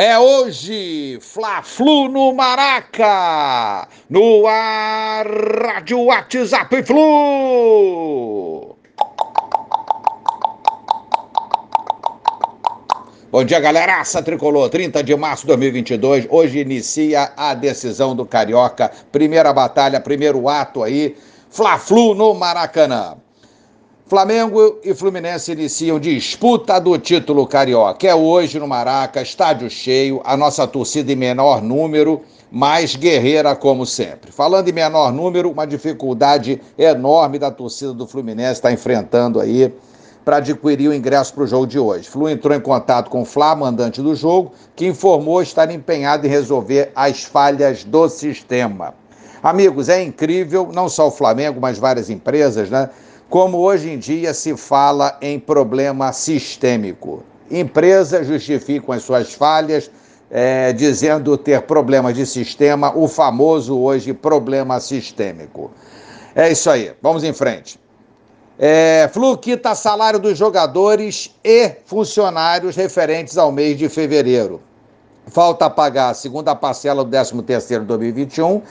É hoje, Fla-Flu no Maraca, no ar, Rádio WhatsApp Flu. Bom dia, galera. Aça Tricolor, 30 de março de 2022. Hoje inicia a decisão do Carioca. Primeira batalha, primeiro ato aí. Fla-Flu no Maracanã. Flamengo e Fluminense iniciam disputa do título carioca. É hoje no Maraca, estádio cheio, a nossa torcida em menor número, mais guerreira como sempre. Falando em menor número, uma dificuldade enorme da torcida do Fluminense está enfrentando aí para adquirir o ingresso para o jogo de hoje. Flu entrou em contato com o Flá, mandante do jogo, que informou estar empenhado em resolver as falhas do sistema. Amigos, é incrível, não só o Flamengo, mas várias empresas, né? Como hoje em dia se fala em problema sistêmico. Empresas justificam as suas falhas, é, dizendo ter problemas de sistema, o famoso hoje problema sistêmico. É isso aí, vamos em frente. É, Flu quita salário dos jogadores e funcionários referentes ao mês de fevereiro. Falta pagar a segunda parcela do 13º de 2021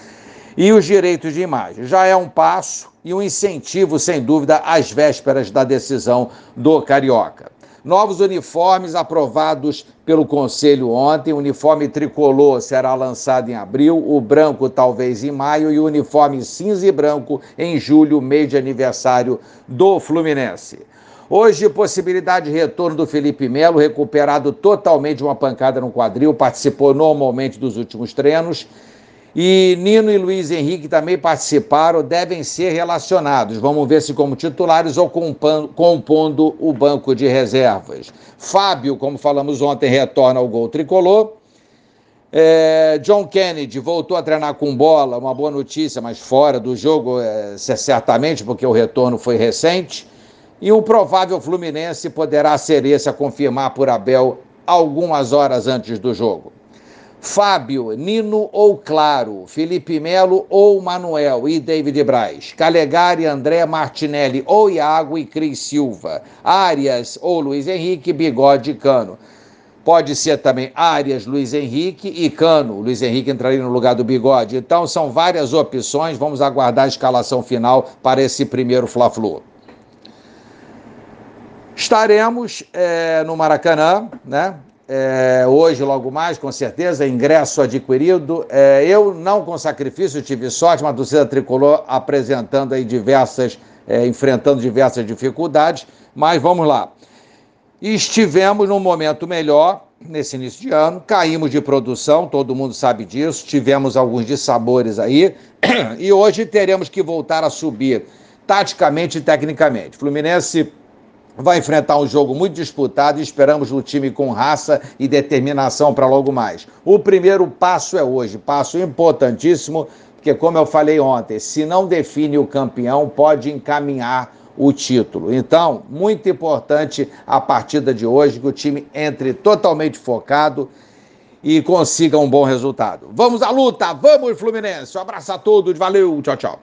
e os direitos de imagem. Já é um passo e um incentivo, sem dúvida, às vésperas da decisão do Carioca. Novos uniformes aprovados pelo Conselho ontem. O uniforme tricolor será lançado em abril, o branco talvez em maio e o uniforme cinza e branco em julho, mês de aniversário do Fluminense. Hoje, possibilidade de retorno do Felipe Melo, recuperado totalmente de uma pancada no quadril, participou normalmente dos últimos treinos. E Nino e Luiz Henrique também participaram, devem ser relacionados. Vamos ver se como titulares ou compondo o banco de reservas. Fábio, como falamos ontem, retorna ao gol tricolor. É, John Kennedy voltou a treinar com bola, uma boa notícia, mas fora do jogo, é, certamente, porque o retorno foi recente. E um provável Fluminense poderá ser esse a confirmar por Abel algumas horas antes do jogo. Fábio, Nino ou Claro, Felipe Melo ou Manuel e David Braz, Calegari, André Martinelli ou Iago e Cris Silva, Arias ou Luiz Henrique, Bigode e Cano. Pode ser também Arias, Luiz Henrique e Cano. Luiz Henrique entraria no lugar do Bigode. Então são várias opções. Vamos aguardar a escalação final para esse primeiro Fla-Flu. Estaremos é, no Maracanã, né? É, hoje, logo mais, com certeza, ingresso adquirido. É, eu, não com sacrifício, tive sorte, uma torcida tricolor apresentando aí diversas, é, enfrentando diversas dificuldades, mas vamos lá. Estivemos num momento melhor nesse início de ano, caímos de produção, todo mundo sabe disso, tivemos alguns dissabores aí, e hoje teremos que voltar a subir taticamente e tecnicamente. Fluminense vai enfrentar um jogo muito disputado e esperamos o time com raça e determinação para logo mais. O primeiro passo é hoje, passo importantíssimo, porque como eu falei ontem, se não define o campeão, pode encaminhar o título. Então, muito importante a partida de hoje, que o time entre totalmente focado e consiga um bom resultado. Vamos à luta, vamos Fluminense. Um abraço a todos, valeu, tchau, tchau.